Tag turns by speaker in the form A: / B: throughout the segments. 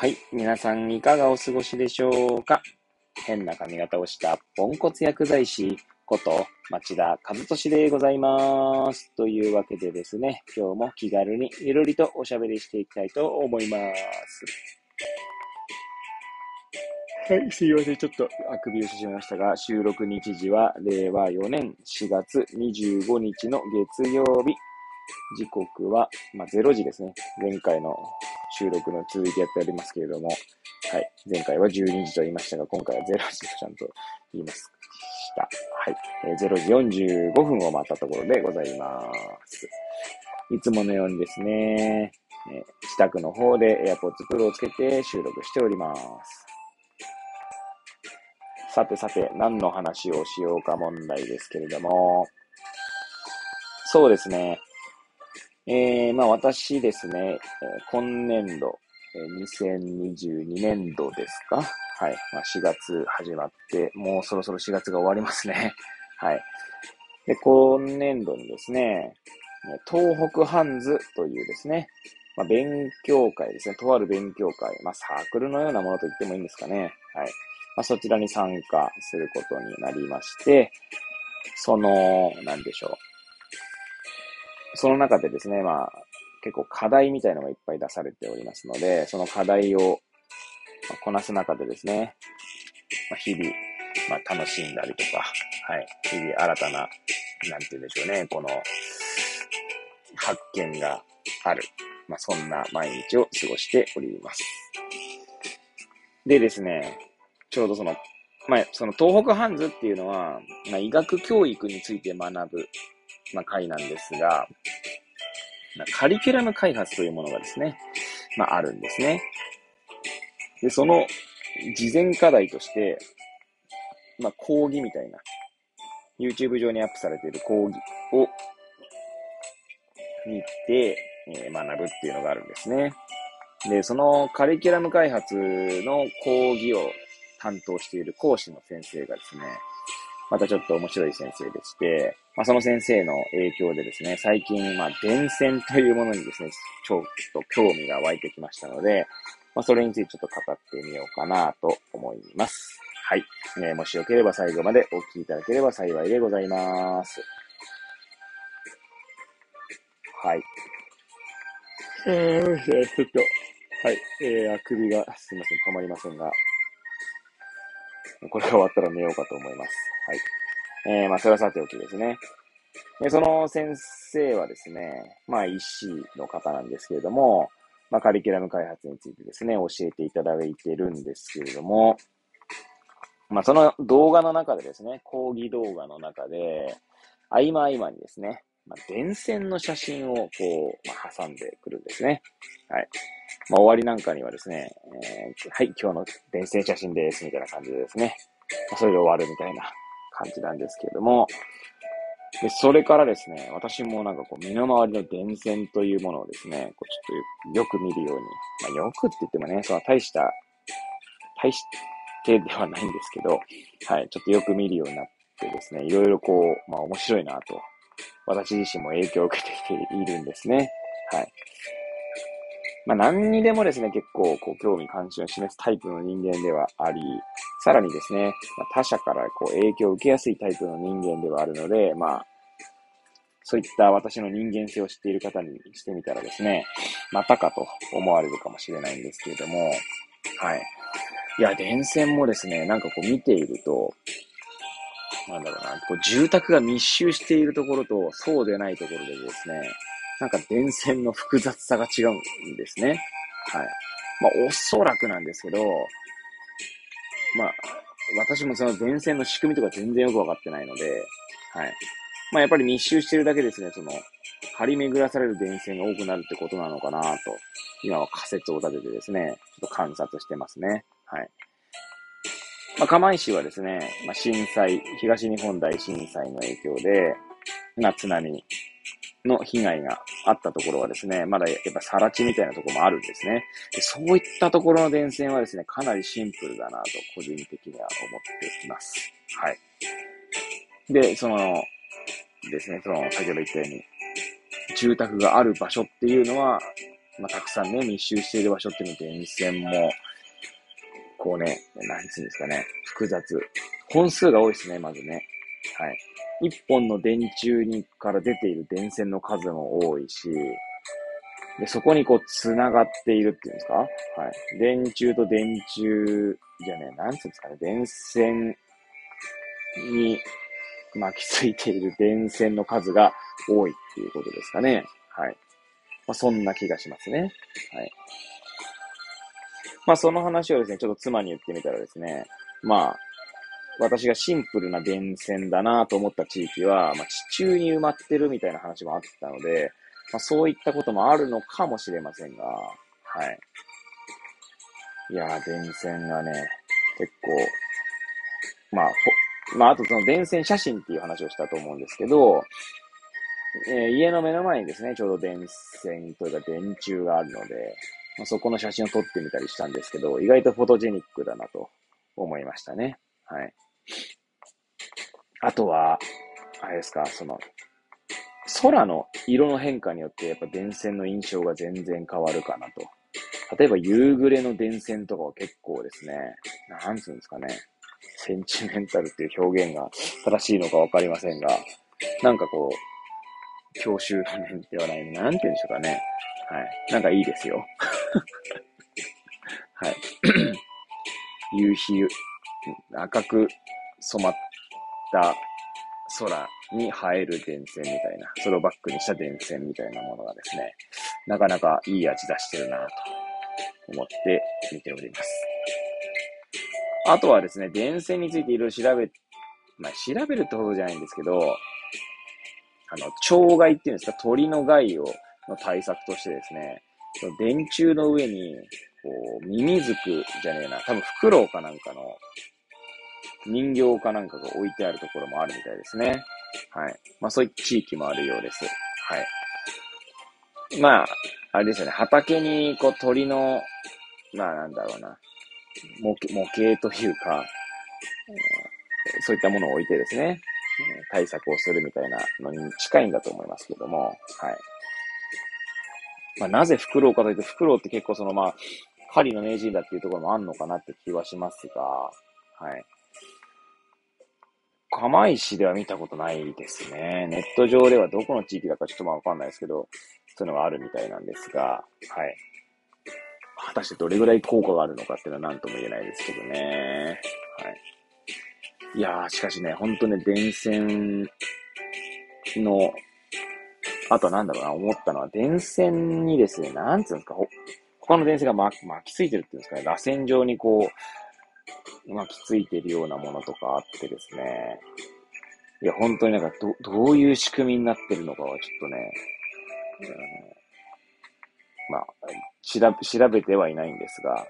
A: はい。皆さんいかがお過ごしでしょうか？変な髪型をしたポンコツ薬剤師こと町田和俊でございます。というわけでですね、今日も気軽にゆるりとおしゃべりしていきたいと思います。はい、すいません。ちょっとあくびをしてしまいましたが、収録日時は令和4年4月25日の月曜日。時刻は、まあ、0時ですね。前回の収録の続きやっておりますけれども、はい。前回は12時と言いましたが、今回は0時とちゃんと言いました。はい。えー0時45分を回ったところでございます。いつものようにですね、え自宅の方で AirPods Pro をつけて収録しております。さてさて、何の話をしようか問題ですけれども、そうですね。えー、まあ私ですね、今年度、2022年度ですか？はい。まあ4月始まって、もうそろそろ4月が終わりますね。はい。で、今年度にですね、東北ハンズというですね、まあ、勉強会ですね、とある勉強会、まあサークルのようなものと言ってもいいんですかね。はい。まあ、そちらに参加することになりまして、その、なんでしょう。その中でですね、まあ、結構課題みたいのがいっぱい出されておりますので、その課題をこなす中でですね、まあ、日々、まあ、楽しんだりとか、はい、日々新たな、なんて言うんでしょうね、この、発見がある。まあ、そんな毎日を過ごしております。でですね、ちょうどその、まあ、その東北ハンズっていうのは、まあ、医学教育について学ぶ、まあ、会なんですが、カリキュラム開発というものがですね、まあ、あるんですね。で、その事前課題として、まあ、講義みたいな、YouTube 上にアップされている講義を見て、え学ぶっていうのがあるんですね。で、そのカリキュラム開発の講義を担当している講師の先生がですね、またちょっと面白い先生でして、まあ、その先生の影響でですね、最近、まあ、電線というものにですね、ちょっと興味が湧いてきましたので、まあ、それについてちょっと語ってみようかなと思います。はい。えーもしよければ最後までお聞きいただければ幸いでございます。はい。えー、ちょっと、はい。えー、あくびがすいません、止まりませんが、これが終わったら寝ようかと思います。はい。えー、まあ、それはさておきですね。で、その先生はですね、まあ、医師の方なんですけれども、まあ、カリキュラム開発についてですね、教えていただいてるんですけれども、まあ、その動画の中でですね、講義動画の中で、合間合間にですね、まあ、電線の写真をこう、まあ、挟んでくるんですね。はい。まあ、終わりなんかにはですね、えーはい、今日の電線写真です、みたいな感じでですね、まあそれで終わるみたいな感じなんですけれども、で、それからですね、私もなんかこう、身の回りの電線というものをですね、こうちょっとよく見るように、まあ、よくって言ってもね、その大した、大してではないんですけど、はい、ちょっとよく見るようになってですね、いろいろこう、まあ面白いなと、私自身も影響を受けてきているんですね。はい。まあ何にでもですね、結構こう興味関心を示すタイプの人間ではあり、さらにですね、ま、他者からこう影響を受けやすいタイプの人間ではあるので、まあ、そういった私の人間性を知っている方にしてみたらですね、またかと思われるかもしれないんですけれども、はい。いや、電線もですね、なんかこう見ていると、なんだろうな、こう住宅が密集しているところとそうでないところでですね、なんか電線の複雑さが違うんですね。はい。まあ、おそらくなんですけど、まあ、私もその電線の仕組みとか全然よくわかってないので、はい。まあ、やっぱり密集してるだけですね、その、張り巡らされる電線が多くなるってことなのかなと、今は仮説を立ててですね、ちょっと観察してますね。はい。まあ、釜石はですね、まあ、震災、東日本大震災の影響で、まあ、津波の被害があったところはですね、まだやっぱ更地みたいなところもあるんですね。でそういったところの電線はですね、かなりシンプルだなと、個人的には思っています。はい。で、その、ですね、その、先ほど言ったように、住宅がある場所っていうのは、まあ、たくさんね、密集している場所っていうの電線も、こうね、なんつうんですかね、複雑。本数が多いですね、まずね。はい。一本の電柱にから出ている電線の数も多いし、で、そこにこう、繋がっているっていうんですか？はい。電柱と電柱、じゃね、なんつうんですかね、電線に巻きついている電線の数が多いっていうことですかね。はい。まあ、そんな気がしますね。はい。まあ、その話をですね、ちょっと妻に言ってみたらですね、まあ、私がシンプルな電線だなと思った地域は、まあ、地中に埋まってるみたいな話もあったので、まあ、そういったこともあるのかもしれませんが、はい。いやー、電線がね、結構、まあ、まあ、あとその電線写真っていう話をしたと思うんですけど、えー、家の目の前にですね、ちょうど電線というか電柱があるので、まあ、そこの写真を撮ってみたりしたんですけど、意外とフォトジェニックだなと思いましたね。はい。あとは、あれですか、その、空の色の変化によってやっぱ電線の印象が全然変わるかなと。例えば夕暮れの電線とかは結構ですね、なんつうんですかね、センチメンタルっていう表現が正しいのかわかりませんが、なんかこう、教習の面ではない、なんて言うんでしょうかね。はい。なんかいいですよ。はい。夕日、赤く染まった空に映える電線みたいな、それをバックにした電線みたいなものがですね、なかなかいい味出してるなと思って見ております。あとはですね、電線についていろいろ調べ、まあ、調べるってことじゃないんですけど、あの、鳥害っていうんですか、鳥の害を、の対策としてですね、電柱の上に、こう、ミミズクじゃねえな、多分フクロウかなんかの人形かなんかが置いてあるところもあるみたいですね。はい。まあそういう地域もあるようです。はい。まあ、あれですよね。畑にこう鳥の、まあなんだろうな。模模型というか、えー、そういったものを置いてですね、対策をするみたいなのに近いんだと思いますけども、はい。まあなぜフクロウかというと、フクロウって結構そのまあ、狩りの名人だっていうところもあんのかなって気はしますが、はい。釜石では見たことないですね。ネット上ではどこの地域だかちょっとまあわかんないですけど、そういうのがあるみたいなんですが、はい。果たしてどれぐらい効果があるのかっていうのは何とも言えないですけどね。はい。いやー、しかしね、ほんとね、電線の、あとはなんだろうな、思ったのは、電線にですね、なんつうんですか、他の電線が巻きついてるっていうんですかね、螺旋状にこう、巻きついてるようなものとかあってですね。いや、本当になんかど、どういう仕組みになってるのかはちょっとね、うん、まあ、調べ、調べてはいないんですが、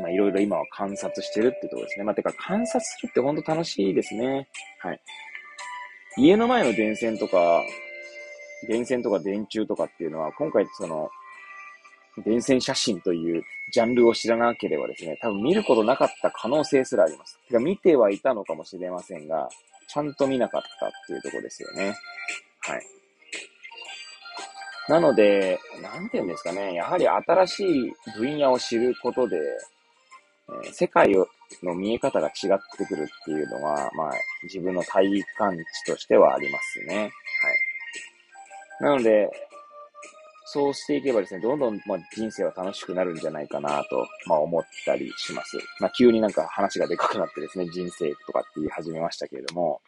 A: まあ、いろいろ今は観察してるってところですね。まあ、てか観察するって本当楽しいですね。はい。家の前の電線とか、電線とか電柱とかっていうのは、今回その、電線写真というジャンルを知らなければですね、多分見ることなかった可能性すらあります。てか見てはいたのかもしれませんが、ちゃんと見なかったっていうとこですよね。はい。なので、なんて言うんですかね、やはり新しい分野を知ることで、えー、世界の見え方が違ってくるっていうのは、まあ、自分の体感値としてはありますね。はい。なので、そうしていけばですね、どんどん、まあ、人生は楽しくなるんじゃないかなと、まあ、思ったりします。まあ、急になんか話がでかくなってですね、人生とかって言い始めましたけれども、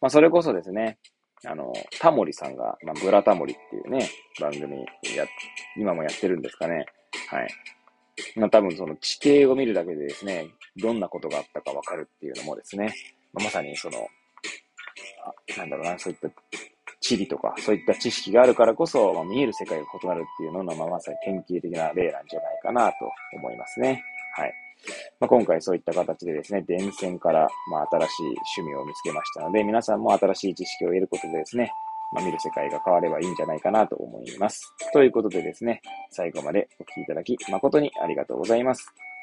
A: まあ、それこそですね、あの、タモリさんが、まあ、ブラタモリっていうね、番組や、今もやってるんですかね。はい。まあ、多分その地形を見るだけでですね、どんなことがあったかわかるっていうのもですね、まあ、まさにその、なんだろうな、そういった地理とか、そういった知識があるからこそ、まあ、見える世界が異なるっていうのの、まあ、まさに典型的な例なんじゃないかなと思いますね。はい。まあ、今回そういった形でですね、電線から、まあ、新しい趣味を見つけましたので、皆さんも新しい知識を得ることでですね、まあ、見る世界が変わればいいんじゃないかなと思います。ということでですね、最後までお聴きいただき誠にありがとうございます。